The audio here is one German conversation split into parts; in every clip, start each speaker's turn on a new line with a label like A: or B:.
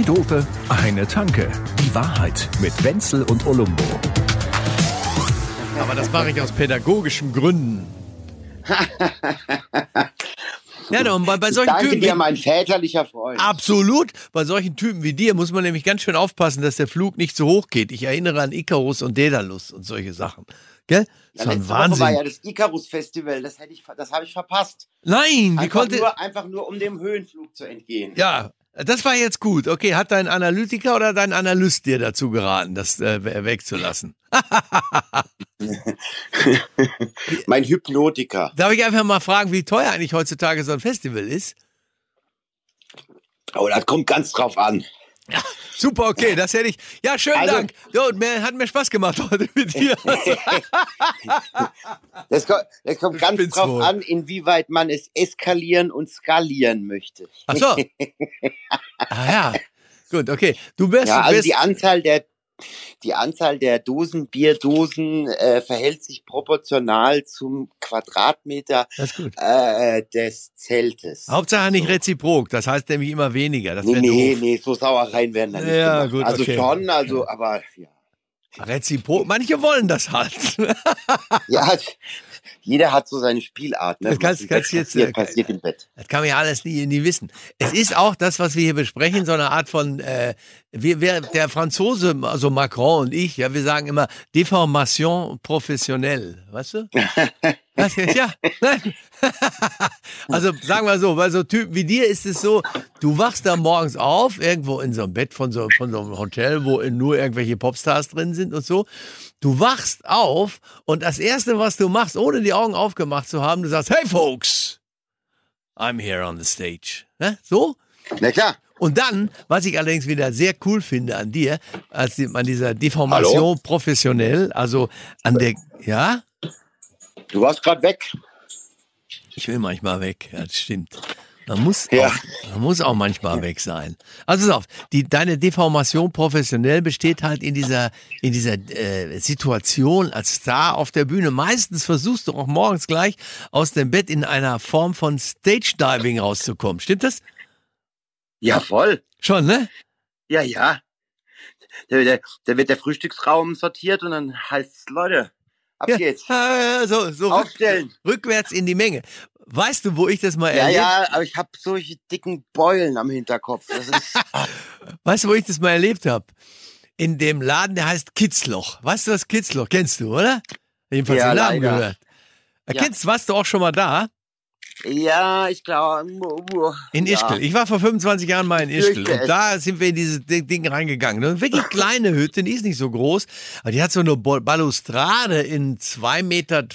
A: Zwei Dope, eine Tanke. Die Wahrheit mit Wenzel und Olumbo.
B: Aber das mache ich aus pädagogischen Gründen. Ja, und bei, bei solchen
C: Danke
B: Typen.
C: dir, mein väterlicher Freund.
B: Absolut. Bei solchen Typen wie dir muss man nämlich ganz schön aufpassen, dass der Flug nicht zu hoch geht. Ich erinnere an Icarus und Daedalus und solche Sachen. Gell? Das
C: Ja,
B: war ein
C: letzte Woche
B: Wahnsinn.
C: war ja das Icarus-Festival, das, hätte ich, ver- das habe ich verpasst.
B: Nein, wie
C: Einfach
B: konnte.
C: nur, einfach nur, um dem Höhenflug zu entgehen.
B: Ja, das war jetzt gut. Okay, hat dein Analytiker oder dein Analyst dir dazu geraten, das äh, we- wegzulassen?
C: Mein Hypnotiker.
B: Darf ich einfach mal fragen, wie teuer eigentlich heutzutage so ein Festival ist?
C: Oh, das kommt ganz drauf an.
B: Super, okay, das hätte ich. Ja, schönen
C: Also-
B: Dank. Jo, mir, hat mir Spaß gemacht heute mit dir.
C: Das kommt, das kommt ganz drauf
B: wohl.
C: an, inwieweit man es eskalieren und skalieren möchte.
B: Ach so. Ah ja. Gut, okay. Du bist,
C: Ja, also
B: bist
C: die Anzahl der die Anzahl der Dosen, Bierdosen äh, verhält sich proportional zum Quadratmeter äh, des Zeltes.
B: Hauptsache nicht reziprok, das heißt nämlich immer weniger. Das
C: Nee, nee,
B: doof.
C: nee, so Sauereien werden da nicht
B: Ja,
C: gemacht.
B: gut,
C: Also
B: okay.
C: schon, also, aber ja.
B: Reziprok, manche wollen das halt.
C: Ja, jeder hat so seine Spielart. Ne?
B: Das kannst- kannst jetzt,
C: passiert,
B: äh,
C: passiert im Bett.
B: Das kann man ja alles nie, nie wissen. Es ist auch das, was wir hier besprechen, so eine Art von, äh, wir, wir, der Franzose, also Macron und ich, ja, wir sagen immer Deformation professionnelle, weißt du? Was, ja, nein. also sagen wir so, bei so Typen wie dir ist es so, du wachst da morgens auf, irgendwo in so einem Bett von so, von so einem Hotel, wo nur irgendwelche Popstars drin sind und so. Du wachst auf und das Erste, was du machst, ohne die Augen aufgemacht zu haben, du sagst, hey folks, I'm here on the stage. Ne? So?
C: Na klar.
B: Und dann, was ich allerdings wieder sehr cool finde an dir, als an dieser Deformation
C: Hallo?
B: professionell, also an der, ja,
C: Du warst gerade weg.
B: ich will manchmal weg, ja, das stimmt. Man muss,
C: Ja.
B: auch, man muss auch manchmal weg sein. Also auf, die, deine Deformation professionell besteht halt in dieser, in dieser äh, Situation als Star auf der Bühne. Meistens versuchst du auch morgens gleich aus dem Bett in einer Form von Stage Diving rauszukommen. Stimmt das?
C: Ja, voll.
B: Schon, ne?
C: Ja, ja. Da, da, da wird der Frühstücksraum sortiert und dann heißt es, Leute, ab
B: Ja,
C: geht's.
B: ja, so, so rück,
C: Aufstellen.
B: rückwärts in die Menge. Weißt du, wo ich das mal
C: Ja,
B: erlebt
C: ja, aber ich habe solche dicken Beulen am Hinterkopf.
B: Weißt du, wo ich das mal erlebt habe? In dem Laden, der heißt Kitzloch. Weißt du was Kitzloch? Kennst du, oder? Jedenfalls
C: Ja,
B: den Namen
C: leider.
B: gehört. Äh,
C: Ja.
B: Warst du auch schon mal da?
C: ja, ich glaube.
B: In
C: ja.
B: Ischgl. Ich war vor 25 Jahren mal in Ischgl. Und da sind wir in dieses Ding reingegangen. Eine wirklich kleine Hütte, die ist nicht so groß. Aber die hat so eine Balustrade in 2,40 Meter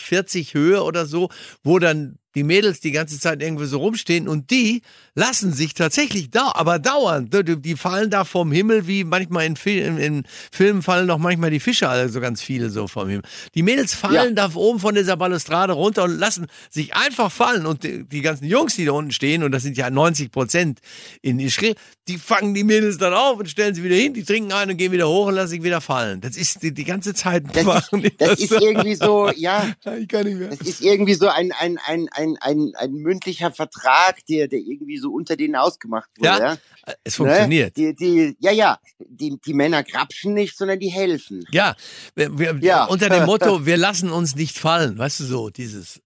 B: Höhe oder so, wo dann die Mädels die ganze Zeit irgendwie so rumstehen und die lassen sich tatsächlich da, aber dauernd, die, die fallen da vom Himmel, wie manchmal in, Fil in Filmen fallen doch manchmal die Fische, also ganz viele so vom Himmel. Die Mädels fallen da oben von dieser Balustrade runter und lassen sich einfach fallen und die, die ganzen Jungs, die da unten stehen, und das sind ja 90 Prozent in Ischgl, die fangen die Mädels dann auf und stellen sie wieder hin, die trinken ein und gehen wieder hoch und lassen sich wieder fallen. Das ist die, die ganze Zeit
C: Das ist, das ist irgendwie so, ja,
B: Ich kann nicht mehr.
C: das ist irgendwie so ein, ein, ein, ein, ein, ein mündlicher Vertrag, der, der irgendwie so unter denen ausgemacht wurde.
B: Ja,
C: Ja,
B: Es funktioniert.
C: Ne? Die, die, ja, ja, die, die Männer grapschen nicht, sondern die helfen.
B: Ja, wir, wir,
C: Ja.
B: unter dem Motto, wir lassen uns nicht fallen, weißt du so, dieses.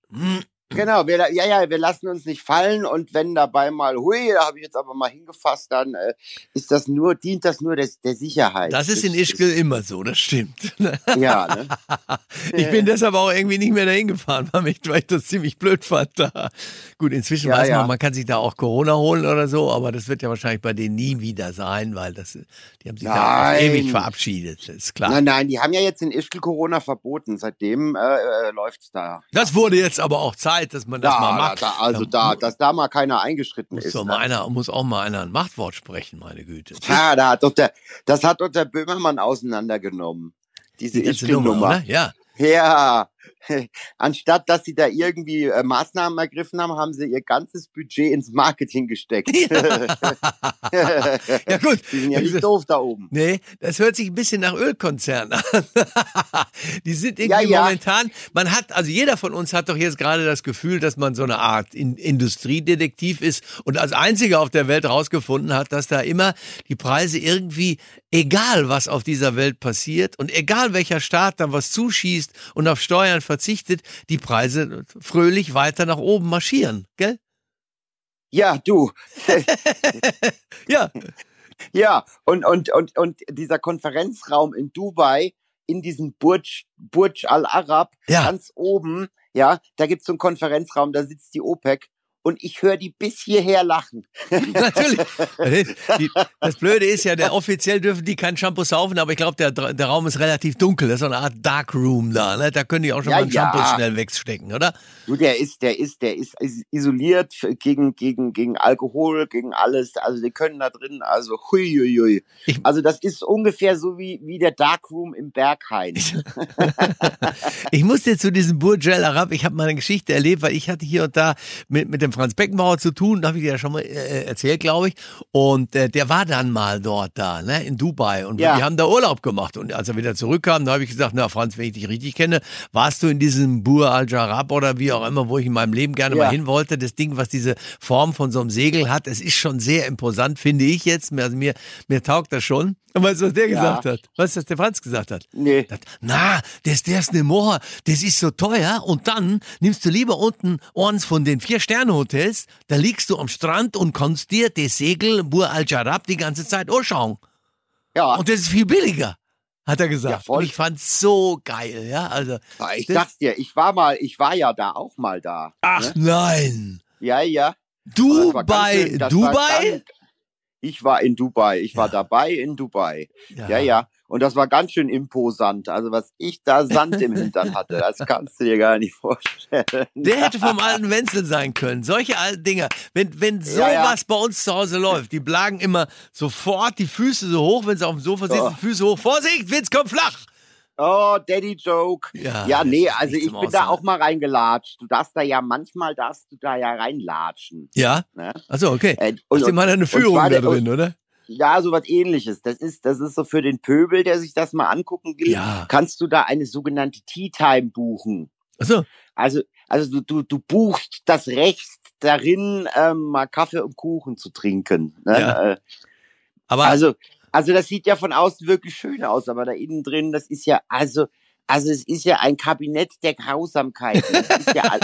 C: Genau, wir, ja, ja, wir lassen uns nicht fallen und wenn dabei mal, hui, da habe ich jetzt aber mal hingefasst, dann äh, ist das nur, dient das nur des, der Sicherheit.
B: Das ist in Ischgl immer so, das stimmt.
C: Ja, ne?
B: Ich bin deshalb auch irgendwie nicht mehr dahin gefahren, weil ich, weil ich das ziemlich blöd fand. Da. Gut, inzwischen
C: Ja,
B: weiß man,
C: ja.
B: man kann sich da auch Corona holen oder so, aber das wird ja wahrscheinlich bei denen nie wieder sein, weil das, die haben sich da
C: Nein.
B: ewig verabschiedet, ist klar.
C: Nein, nein, die haben ja jetzt in Ischgl Corona verboten. Seitdem äh, äh, läuft's da.
B: Das wurde jetzt aber auch Zeit, dass man das
C: Da,
B: mal macht.
C: da, also da, dass da mal keiner eingeschritten
B: muss,
C: ist.
B: doch
C: ne?
B: mal einer, muss auch mal einer ein Machtwort sprechen, meine Güte.
C: Ja, da hat doch der, das hat doch der Böhmermann auseinandergenommen. Diese
B: Die Nummer,
C: Ischgl-Nummer.
B: oder? Ja.
C: Ja, anstatt dass sie da irgendwie äh, Maßnahmen ergriffen haben, haben sie ihr ganzes Budget ins Marketing gesteckt.
B: Ja, gut.
C: Die sind ja nicht doof da oben.
B: Nee, das hört sich ein bisschen nach Ölkonzern an. Die sind irgendwie
C: Ja, ja.
B: momentan, man hat, also jeder von uns hat doch jetzt gerade das Gefühl, dass man so eine Art In Industriedetektiv ist und als einziger auf der Welt rausgefunden hat, dass da immer die Preise irgendwie, egal was auf dieser Welt passiert und egal welcher Staat da was zuschießt und auf Steuern verzichtet, die Preise fröhlich weiter nach oben marschieren, gell?
C: Ja, du.
B: Ja,
C: Ja, und, und, und, und dieser Konferenzraum in Dubai, in diesem Burj, Burj Al Arab,
B: Ja.
C: ganz oben, ja, da gibt's so einen Konferenzraum, da sitzt die OPEC und ich höre die bis hierher lachen.
B: Natürlich. Das Blöde ist ja, der, offiziell dürfen die kein Shampoo saufen, aber ich glaube, der, der Raum ist relativ dunkel. Das ist so eine Art Dark Room da. Ne? Da können die auch schon
C: Ja,
B: mal ein Shampoo
C: ja.
B: schnell wegstecken, oder?
C: Du, der ist, der ist, der ist is- isoliert gegen, gegen, gegen Alkohol, gegen alles. Also die können da drin, also hui, hui, hui.
B: Ich-
C: Also das ist ungefähr so wie, wie der Darkroom im Berghain.
B: Ich musste zu diesem Burj Al Arab, ich habe mal eine Geschichte erlebt, weil ich hatte hier und da mit, mit dem Franz Beckenbauer zu tun, da habe ich dir ja schon mal äh, erzählt, glaube ich. Und äh, der war dann mal dort da, ne, in Dubai. Und
C: Ja.
B: wir haben da Urlaub gemacht. Und als er wieder zurückkam, da habe ich gesagt, na Franz, wenn ich dich richtig kenne, warst du in diesem Burj Al Jarab oder wie auch immer, wo ich in meinem Leben gerne
C: Ja.
B: mal hin wollte. Das Ding, was diese Form von so einem Segel hat, es ist schon sehr imposant, finde ich jetzt. Also mir, mir taugt das schon. Und weißt du, was der
C: Ja.
B: gesagt hat? Weißt du, was der Franz gesagt hat?
C: Nee.
B: Das, na, das, das ne Moor, das ist so teuer und dann nimmst du lieber unten eins von den Vier-Sterne-Hotels, da liegst du am Strand und kannst dir das Segel Bur al-Jarab die ganze Zeit anschauen.
C: Ja,
B: Und das ist viel billiger, hat er
C: Ja,
B: gesagt.
C: voll.
B: und ich fand's so geil, ja, also.
C: ich
B: das-
C: sag's dir, ich war mal, ich war ja da auch mal da.
B: Ach
C: Ne?
B: nein.
C: Ja, ja.
B: Dubai, Dubai?
C: ganz- Ich war in Dubai. Ich war
B: Ja.
C: dabei in Dubai. Ja, ja. Und das war ganz schön imposant. Also was ich da Sand im Hintern hatte, das kannst du dir gar nicht vorstellen.
B: Der hätte vom alten Wenzel sein können. Solche alten Dinger. Wenn, wenn sowas
C: Ja, ja.
B: bei uns zu Hause läuft, die blagen immer sofort die Füße so hoch, wenn sie auf dem Sofa sitzen,
C: Oh.
B: Füße hoch. Vorsicht, Witz kommt flach.
C: Oh, Daddy Joke.
B: Ja,
C: Ja, nee, also ich bin da
B: Aushalten.
C: auch mal reingelatscht. Du darfst da ja, manchmal darfst du da ja reinlatschen.
B: Ja?
C: Ne?
B: Also okay.
C: Äh,
B: Hast du mal eine Führung
C: zwar
B: da drin, oder?
C: Ja, so was ähnliches. Das ist, das ist so für den Pöbel, der sich das mal angucken will,
B: Ja.
C: kannst du da eine sogenannte Tea Time buchen.
B: Achso.
C: Also, also du, du, du buchst das Recht darin, ähm, mal Kaffee und Kuchen zu trinken. Ne?
B: Ja.
C: Äh,
B: Aber
C: Also, also das sieht ja von außen wirklich schön aus, aber da innen drin, das ist ja, also, also es ist ja ein Kabinett der Grausamkeit. Das ist ja all-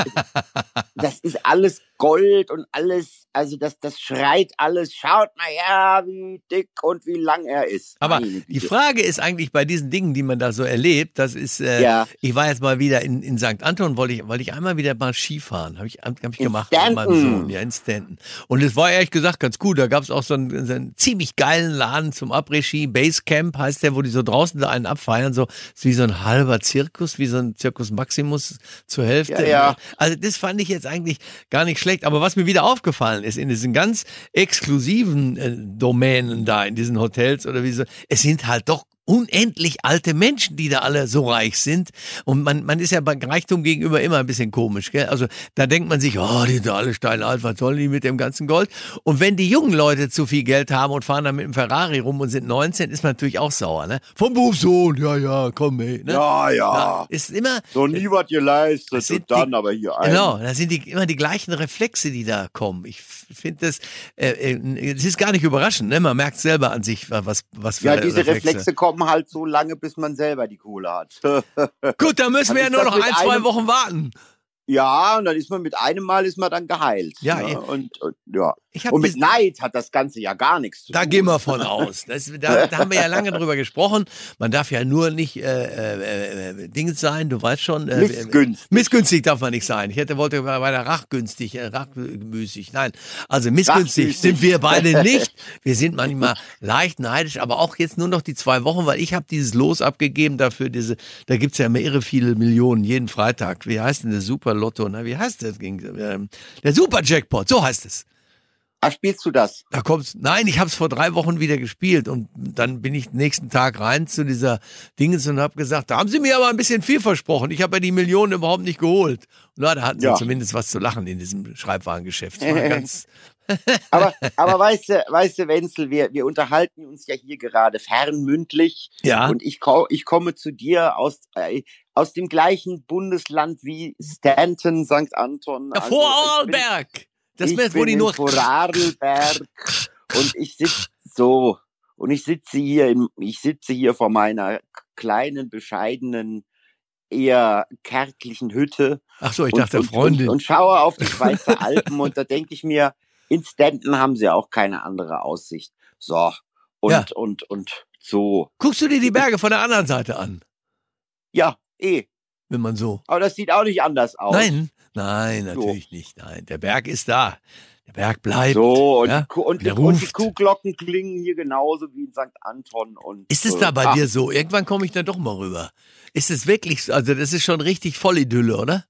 C: das ist alles Gold und alles, also das, das schreit alles, schaut mal her, wie dick und wie lang er ist.
B: Aber die. Frage ist eigentlich bei diesen Dingen, die man da so erlebt, das ist, äh,
C: Ja.
B: ich war jetzt mal wieder in, in St. Anton, wollte ich, wollte ich einmal wieder mal Skifahren. Habe ich, hab ich
C: In
B: gemacht mit meinem. Sohn, ja, in Stanton. Und es war ehrlich gesagt ganz gut. Da gab es auch so einen, so einen ziemlich geilen Laden zum Après-Ski. Basecamp heißt der, wo die so draußen da einen abfeiern. So wie so ein halber Zirkus, wie so ein Zirkus Maximus zur Hälfte.
C: Ja, ja.
B: Also das fand ich jetzt eigentlich gar nicht schlecht. Aber was mir wieder aufgefallen ist, in diesen ganz exklusiven äh, Domänen da, in diesen Hotels oder wie so, es sind halt doch unendlich alte Menschen, die da alle so reich sind. Und man, man ist ja bei Reichtum gegenüber immer ein bisschen komisch. Gell? Also da denkt man sich, oh, die sind alle steinalt, was sollen die mit dem ganzen Gold? Und wenn die jungen Leute zu viel Geld haben und fahren dann mit dem Ferrari rum und sind 19, ist man natürlich auch sauer. Ne? Vom Berufssohn, ja, ja, komm, ey. Ne?
C: Ja, ja.
B: Ja, ist immer,
C: So nie was geleistet und dann
B: die-
C: aber hier ein.
B: Genau, da sind die, immer die gleichen Reflexe, die da kommen. Ich finde das, äh, äh, es ist gar nicht überraschend, ne? Man merkt selber an sich, was, was für
C: Ja, diese
B: Reflexe.
C: Reflexe kommen halt so lange, bis man selber die Kohle hat.
B: Gut, da müssen wir ja nur noch ein, zwei Wochen warten.
C: Ja, und dann ist man mit einem Mal ist man dann geheilt.
B: Ja,
C: ne?
B: ja.
C: Und, und ja. Und mit Neid hat das Ganze ja gar nichts zu
B: Da
C: tun.
B: gehen wir von aus. Das, da, da haben wir ja lange drüber gesprochen. Man darf ja nur nicht äh, äh, äh, Dings sein, du weißt schon. Äh,
C: Missgünstig.
B: Missgünstig darf man nicht sein. Ich hätte wollte bei der rachgünstig, äh, rachmüßig. Nein, also missgünstig sind wir beide nicht. Wir sind manchmal leicht neidisch, aber auch jetzt nur noch die zwei Wochen, weil ich habe dieses Los abgegeben dafür. Diese, da gibt's ja immer irre viele Millionen jeden Freitag. Wie heißt denn der Super Lotto? Ne? Wie heißt das? Ähm, Der Super Jackpot, so heißt es.
C: Ah, spielst du das?
B: Da kommt's. Nein, ich habe es vor drei Wochen wieder gespielt und dann bin ich nächsten Tag rein zu dieser Dingens und habe gesagt, da haben Sie mir aber ein bisschen viel versprochen. Ich habe ja die Millionen überhaupt nicht geholt. Na, da hatten Sie
C: Ja.
B: zumindest was zu lachen in diesem Schreibwarengeschäft. Ganz,
C: Aber, aber weißt du, weißt du, Wenzel, wir, wir unterhalten uns ja hier gerade fernmündlich.
B: ja.
C: Und ich, ich komme zu dir aus, äh, aus dem gleichen Bundesland wie Stanton, St. Anton.
B: ja
C: Also,
B: vor
C: ich bin-
B: Arlberg. Das
C: ich
B: ist, wo
C: bin
B: die
C: in
B: nur.
C: Vorarlberg und ich sitze so und ich sitze hier im, ich sitze hier vor meiner kleinen bescheidenen eher kärglichen Hütte
B: Ach so, ich
C: und,
B: dachte
C: und,
B: Freundin.
C: und, und schaue auf die Schweizer Alpen und da denke ich mir in Stanton haben sie auch keine andere Aussicht so und
B: Ja.
C: und und so
B: Guckst du dir die Berge von der anderen Seite an,
C: ja eh
B: wenn man so.
C: aber das sieht auch nicht anders aus
B: Nein, nein, natürlich nicht. Nein, der Berg ist da. Der Berg bleibt.
C: so und,
B: ja,
C: und,
B: der
C: und die. Kuhglocken klingen hier genauso wie in St. Anton und
B: Ist es
C: äh,
B: da bei
C: ach,
B: dir so? Irgendwann komme ich da doch mal rüber. Ist es wirklich so? Also, das ist schon richtig voll Idylle, oder?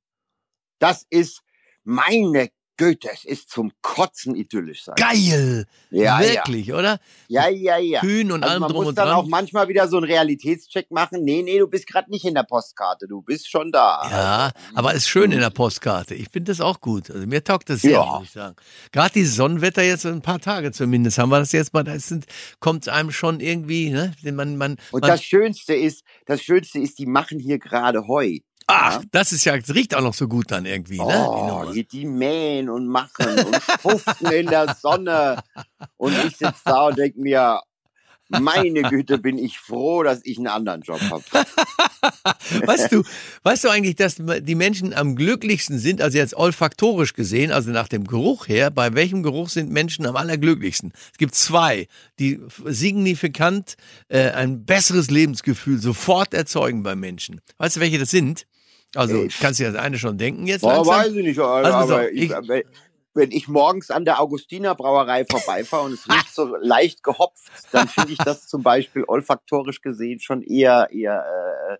C: Das ist meine Güte, es ist zum Kotzen idyllisch sein.
B: Geil!
C: Ja,
B: wirklich, oder?
C: ja, ja, ja, ja.
B: Kühn und
C: Also
B: allem
C: man
B: drum
C: muss
B: und
C: dann auch
B: dran.
C: manchmal wieder so einen Realitätscheck machen. Nee, nee, du bist gerade nicht in der Postkarte, du bist schon da.
B: Ja, aber ist schön in der Postkarte. Ich finde das auch gut. Also mir taugt das sehr,
C: Ja.
B: muss ich sagen. Gerade dieses Sonnenwetter jetzt ein paar Tage zumindest haben wir das jetzt mal. Da kommt einem schon irgendwie, ne? Man, man,
C: Und
B: man,
C: das Schönste ist, das Schönste ist, die machen hier gerade Heu.
B: Ach, das ist ja, das riecht auch noch so gut dann irgendwie, ne? Die
C: Oh, hier die mähen und machen und schuften in der Sonne. Und ich sitze da und denke mir, meine Güte, bin ich froh, dass ich einen anderen Job habe.
B: Weißt du, weißt du eigentlich, dass die Menschen am glücklichsten sind, also jetzt olfaktorisch gesehen, also nach dem Geruch her, bei welchem Geruch sind Menschen am allerglücklichsten? Es gibt zwei, die signifikant äh, ein besseres Lebensgefühl sofort erzeugen bei Menschen. Weißt du, welche das sind? Also,
C: Äh,
B: kannst du ja das eine schon denken jetzt langsam?
C: weiß ich nicht,
B: Also pass auf,
C: aber ich,
B: ich-
C: wenn- ich morgens an der Augustiner Brauerei vorbeifahre und es riecht so leicht gehopft, dann finde ich das zum Beispiel olfaktorisch gesehen schon eher, eher, äh,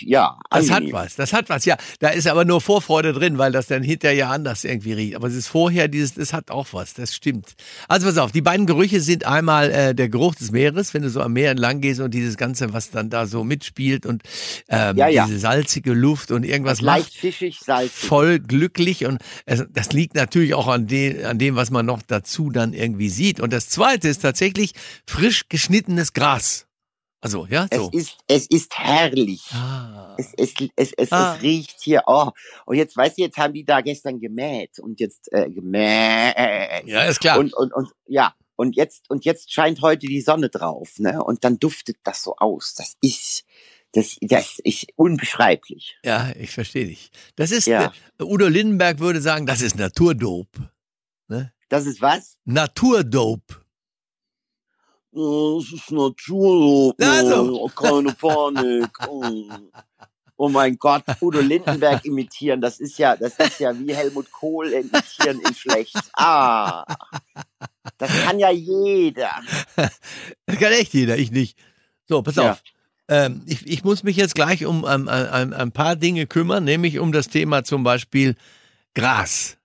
C: ja,
B: Das hat
C: angenehm.
B: was, das hat was, ja. Da ist aber nur Vorfreude drin, weil das dann hinterher ja anders irgendwie riecht. Aber es ist vorher dieses, das hat auch was, das stimmt. Also pass auf, die beiden Gerüche sind einmal äh, der Geruch des Meeres, wenn du so am Meer entlang gehst und dieses Ganze, was dann da so mitspielt und ähm,
C: Ja, ja.
B: diese salzige Luft und irgendwas
C: Leicht
B: macht.
C: fischig, salzig.
B: Voll glücklich und es, das liegt natürlich auch an, de, an dem, was man noch dazu dann irgendwie sieht. Und das zweite ist tatsächlich frisch geschnittenes Gras. Also, ja,
C: Es
B: so.
C: ist, es ist herrlich.
B: Ah.
C: Es, es, es, es,
B: Ah.
C: es riecht hier, oh. Und jetzt, weißt du, jetzt haben die da gestern gemäht und jetzt, äh, gemäht.
B: Ja, ist klar.
C: Und, und, und, ja. Und jetzt, und jetzt scheint heute die Sonne drauf, ne? Und dann duftet das so aus. Das ist, das, das ist unbeschreiblich.
B: Ja, ich verstehe dich. Das ist,
C: Ja.
B: äh, Udo Lindenberg würde sagen, das ist Naturdope.
C: Das ist was?
B: Naturdope.
C: Das ist Natur.
B: Also.
C: keine Panik. Oh mein Gott, Udo Lindenberg imitieren, das ist ja, das ist ja wie Helmut Kohl imitieren in schlecht. Ah. Das kann ja jeder.
B: Das kann echt jeder, ich nicht. So, pass
C: Ja.
B: auf. Ähm, ich, ich muss mich jetzt gleich um ähm, ein, ein, ein paar Dinge kümmern, nämlich um das Thema zum Beispiel Gras.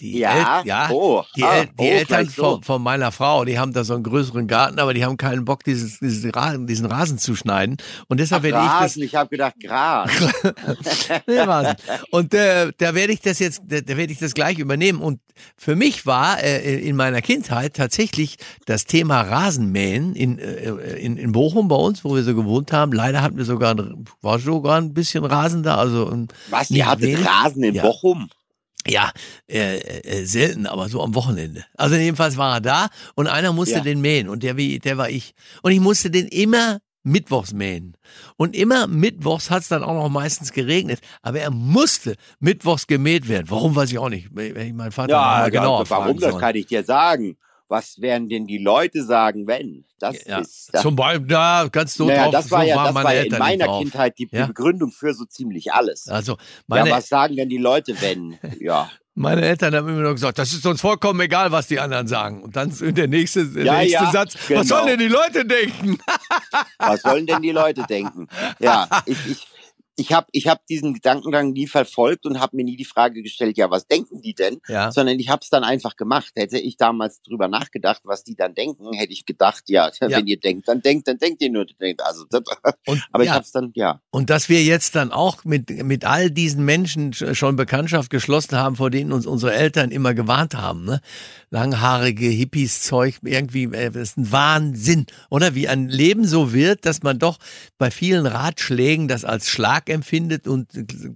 B: Die
C: Ja,
B: El ja,
C: oh,
B: die,
C: ah,
B: El die
C: oh,
B: Eltern von, von meiner Frau, die haben da so einen größeren Garten, aber die haben keinen Bock, dieses, dieses Rasen, diesen Rasen zu schneiden. Und deshalb werde ich das
C: Rasen, ich habe gedacht Gras.
B: Nee, Rasen. Und äh, da werde ich das jetzt, da, da werde ich das gleich übernehmen. Und für mich war äh, in meiner Kindheit tatsächlich das Thema Rasenmähen in, äh, in, in Bochum bei uns, wo wir so gewohnt haben. Leider hatten wir sogar, war sogar ein bisschen Rasen da. Also
C: Was, ihr hattet
B: wenig?
C: Rasen in
B: Ja.
C: Bochum?
B: Ja, äh, äh, selten, aber so am Wochenende. Also jedenfalls war er da und einer musste
C: Ja.
B: den mähen und der, wie- der war ich. Und ich musste den immer mittwochs mähen. Und immer mittwochs hat es dann auch noch meistens geregnet. Aber er musste mittwochs gemäht werden. Warum weiß ich auch nicht. Wenn ich meinen Vater
C: Ja,
B: mal genauer
C: warum, das kann ich dir sagen. Was werden denn die Leute sagen, wenn? Das
B: Ja,
C: ist, das,
B: Zum Beispiel, da ganz so
C: naja,
B: drauf,
C: das war
B: so
C: ja, das war ja in meiner
B: drauf.
C: Kindheit die,
B: Ja.
C: Begründung für so ziemlich alles.
B: Also meine,
C: ja, was sagen denn die Leute, wenn? Ja.
B: Meine Eltern haben immer nur gesagt, das ist uns vollkommen egal, was die anderen sagen. Und dann ist der nächste, der
C: Ja,
B: nächste
C: ja,
B: Satz,
C: genau.
B: was sollen denn die Leute denken?
C: Was sollen denn die Leute denken? Ja, ich, ich, ich habe ich hab diesen Gedankengang nie verfolgt und habe mir nie die Frage gestellt, ja, was denken die denn?
B: Ja.
C: Sondern ich habe es dann einfach gemacht. Hätte ich damals drüber nachgedacht, was die dann denken, hätte ich gedacht, ja, wenn ihr denkt, dann denkt, dann denkt ihr nur. Also,
B: Und,
C: aber ich
B: ja.
C: habe es dann, ja.
B: Und dass wir jetzt dann auch mit, mit all diesen Menschen sch- schon Bekanntschaft geschlossen haben, vor denen uns unsere Eltern immer gewarnt haben. Ne? Langhaarige Hippies-Zeug, irgendwie, äh, das ist ein Wahnsinn. Oder wie ein Leben so wird, dass man doch bei vielen Ratschlägen das als Schlag empfindet und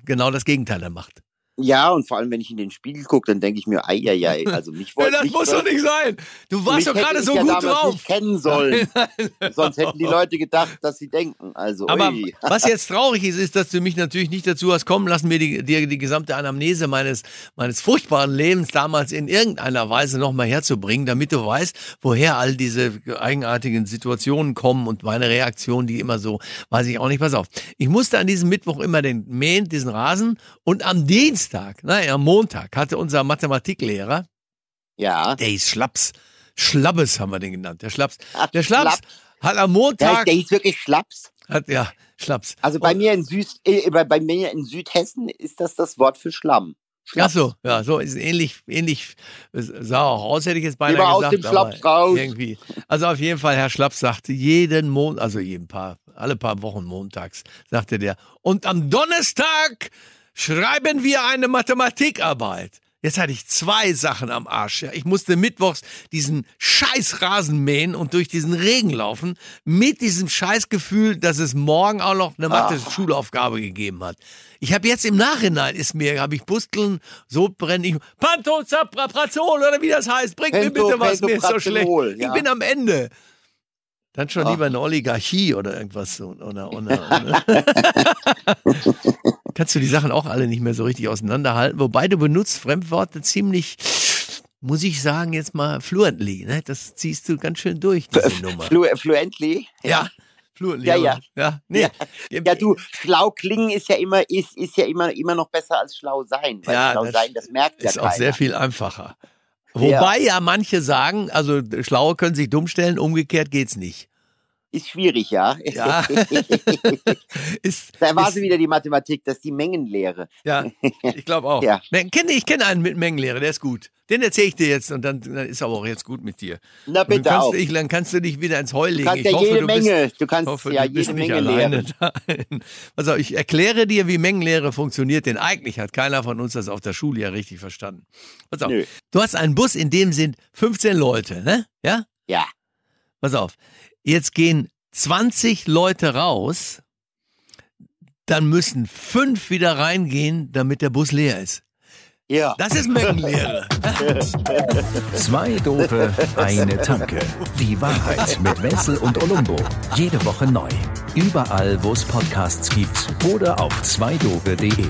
B: genau das Gegenteil dann macht.
C: Ja, und vor allem, wenn ich in den Spiegel gucke, dann denke ich mir, ei, ei, ei, also mich
B: Ja,
C: wollte
B: das
C: mich
B: muss doch nicht sein. Du warst doch gerade so
C: ja
B: gut drauf.
C: nicht kennen sollen. Sonst hätten die Leute gedacht, dass sie denken. Also,
B: Aber
C: ui.
B: was jetzt traurig ist, ist, dass du mich natürlich nicht dazu hast kommen lassen, mir die, dir die gesamte Anamnese meines, meines furchtbaren Lebens damals in irgendeiner Weise nochmal herzubringen, damit du weißt, woher all diese eigenartigen Situationen kommen und meine Reaktion, die immer so, weiß ich auch nicht, pass auf. Ich musste an diesem Mittwoch immer den mähen, diesen Rasen und am Dienstag, naja, am Montag hatte unser Mathematiklehrer,
C: Ja.
B: der hieß Schlaps, Schlabbes haben wir den genannt, der Schlaps,
C: Ach,
B: der Schlaps
C: Schlaps.
B: hat am
C: Der,
B: Montag,
C: der hieß wirklich Schlaps.
B: hat, ja, Schlaps.
C: Also bei
B: Und-
C: mir in Süd, äh, bei, bei mir in Südhessen ist das das Wort für Schlamm. Schlaps.
B: so, ja, so ist ähnlich, ähnlich sah auch aus, hätte ich jetzt beinahe
C: mal aus
B: gesagt.
C: dem Schlaps raus.
B: Irgendwie. Also auf jeden Fall, Herr Schlaps sagte jeden Monat, also jeden paar, alle paar Wochen montags, sagte der. Und am Donnerstag schreiben wir eine Mathematikarbeit. Jetzt hatte ich zwei Sachen am Arsch. Ja. Ich musste mittwochs diesen scheiß Rasen mähen und durch diesen Regen laufen, mit diesem Scheißgefühl, dass es morgen auch noch eine Mathe-Schulaufgabe gegeben hat. Ich habe jetzt im Nachhinein, ist mir, habe ich Pusteln, so brenne ich, Pantozaprazol oder wie das heißt, bringt mir bitte was, mir ist so schlecht.
C: Pentoprazenol,
B: Ich
C: ja.
B: bin am Ende. Dann schon
C: Ach.
B: lieber eine Oligarchie oder irgendwas so. Oder, oder, oder. Kannst du die Sachen auch alle nicht mehr so richtig auseinanderhalten. Wobei du benutzt Fremdworte ziemlich, muss ich sagen, jetzt mal fluently. Ne? Das ziehst du ganz schön durch, diese Nummer.
C: Flu fluently.
B: Ja, fluently.
C: Ja, ja.
B: ja. Nee.
C: Ja, du, schlau klingen ist ja immer, ist, ist ja immer, immer noch besser als schlau sein. Weil
B: Ja,
C: schlau
B: das
C: sein, das merkt ja
B: ist
C: keiner.
B: auch sehr viel einfacher. Wobei ja. manche sagen, also Schlaue können sich dumm stellen, umgekehrt geht's nicht.
C: Ist schwierig, ja.
B: Ja. ist,
C: da war
B: ist,
C: sie wieder die Mathematik, das ist die Mengenlehre.
B: Ja, ich glaube auch.
C: Ja.
B: Ne, kenne- Ich kenne einen mit Mengenlehre, der ist gut. Den erzähle ich dir jetzt und dann, dann ist aber auch jetzt gut mit dir.
C: Na
B: Und du
C: bitte
B: kannst,
C: auch.
B: Ich, dann kannst du dich wieder ins Heu
C: Du
B: legen.
C: kannst
B: ich
C: ja
B: hoffe,
C: jede
B: du bist,
C: Menge, du kannst
B: Ich hoffe,
C: ja
B: du bist
C: jede
B: nicht
C: Menge
B: alleine
C: lehren.
B: Also ich erkläre dir, wie Mengenlehre funktioniert, denn eigentlich hat keiner von uns das auf der Schule ja richtig verstanden. Pass auf.
C: Nö.
B: Du hast einen Bus, in dem sind 15 Leute, ne? Ja?
C: Ja.
B: Pass auf. Jetzt gehen 20 Leute raus, dann müssen fünf wieder reingehen, damit der Bus leer ist.
C: Ja.
B: Das ist Mengenlehre.
A: Zwei Dope, eine Tanke. Die Wahrheit mit Wenzel und Olumbo. Jede Woche neu. Überall, wo es Podcasts gibt oder auf zweidope.de.